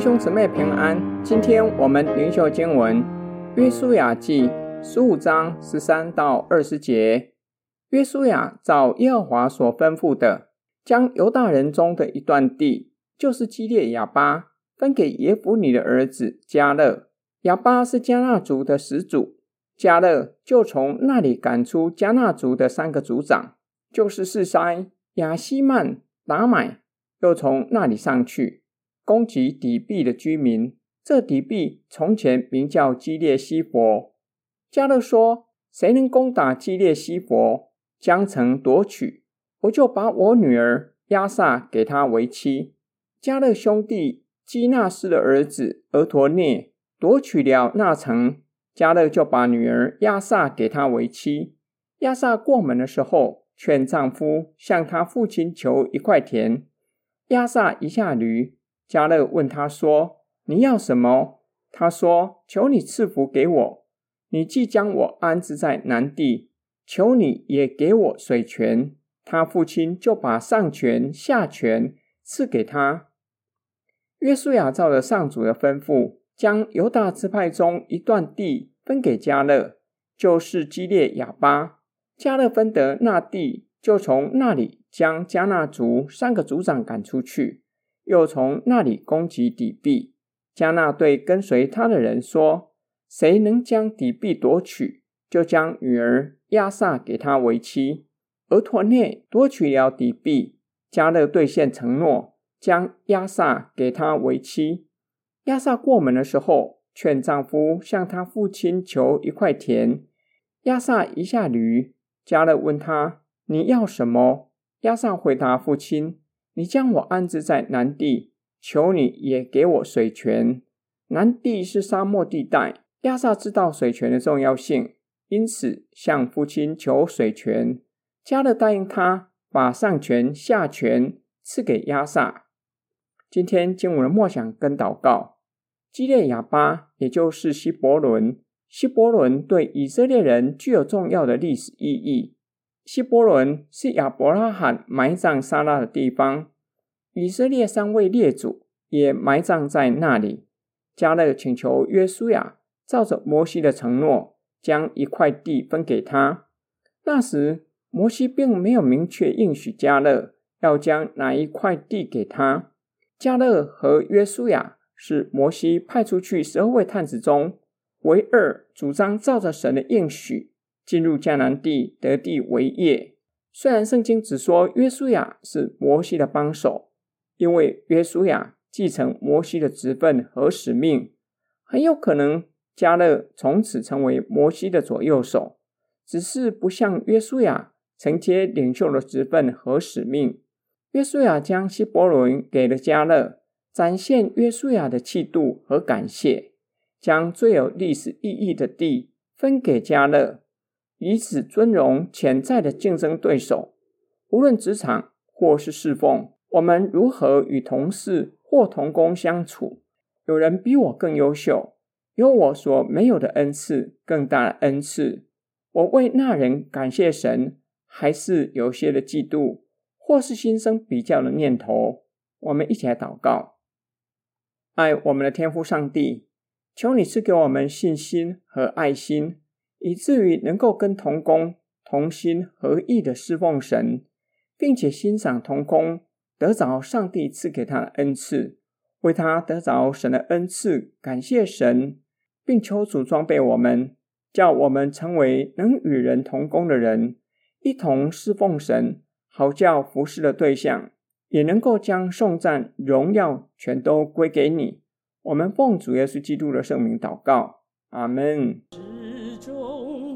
兄姊妹平安，今天我们灵修经文《约书亚记》十五章十三到二十节。约书亚照耶和华所吩咐的，将犹大人中的一段地，就是基列亚巴，分给耶孚尼的儿子迦勒。亚巴是迦纳族的始祖，迦勒就从那里赶出迦纳族的三个族长，就是示筛、亚希曼、达买，又从那里上去。攻击底壁的居民。这底壁从前名叫基列西弗。迦勒说：“谁能攻打基列西弗，将城夺取，我就把我女儿亚萨给他为妻。”加勒兄弟基纳斯的儿子俄陀涅夺取了那城，加勒就把女儿亚萨给他为妻。亚萨过门的时候，劝丈夫向他父亲求一块田。亚萨一下驴。加勒问他说：“你要什么？”他说：“求你赐福给我。你既将我安置在南地，求你也给我水泉。”他父亲就把上泉下泉赐给他。约书亚照着上主的吩咐，将犹大支派中一段地分给加勒，就是基列亚巴。加勒分得那地，就从那里将迦纳族三个族长赶出去。又从那里攻击底壁。加纳对跟随他的人说：“谁能将底壁夺取，就将女儿亚萨给他为妻。”俄陀涅夺取了底壁，加勒兑现承诺，将亚萨给他为妻。亚萨过门的时候，劝丈夫向他父亲求一块田。亚萨一下驴，加勒问他：“你要什么？”亚萨回答父亲。你将我安置在南地，求你也给我水泉。南地是沙漠地带，押撒知道水泉的重要性，因此向父亲求水泉。迦勒答应他，把上泉下泉赐给押撒。今天经文的默想跟祷告，基列亚巴也就是希伯伦，希伯伦对以色列人具有重要的历史意义。希伯伦是亚伯拉罕埋葬撒拉的地方，以色列三位列祖也埋葬在那里。迦勒请求约书亚照着摩西的承诺，将一块地分给他。那时摩西并没有明确应许迦勒要将哪一块地给他。迦勒和约书亚是摩西派出去十二位探子中唯二主张照着神的应许。进入迦南地得地为业。虽然圣经只说约书亚是摩西的帮手，因为约书亚继承摩西的职分和使命，很有可能迦勒从此成为摩西的左右手，只是不像约书亚承接领袖的职分和使命。约书亚将希伯伦给了迦勒，展现约书亚的气度和感谢，将最有历史意义的地分给迦勒。以此尊荣潜在的竞争对手。无论职场或是侍奉，我们如何与同事或同工相处？有人比我更优秀，有我所没有的恩赐，更大的恩赐。我为那人感谢神，还是有些的嫉妒，或是心生比较的念头？我们一起来祷告：爱我们的天父上帝，求你赐给我们信心和爱心。以至于能够跟同工同心合意的侍奉神，并且欣赏同工得着上帝赐给他的恩赐，为他得着神的恩赐感谢神，并求主装备我们，叫我们成为能与人同工的人，一同侍奉神，好叫服侍的对象也能够将颂赞荣耀全都归给你。我们奉主耶稣基督的圣名祷告，阿门。中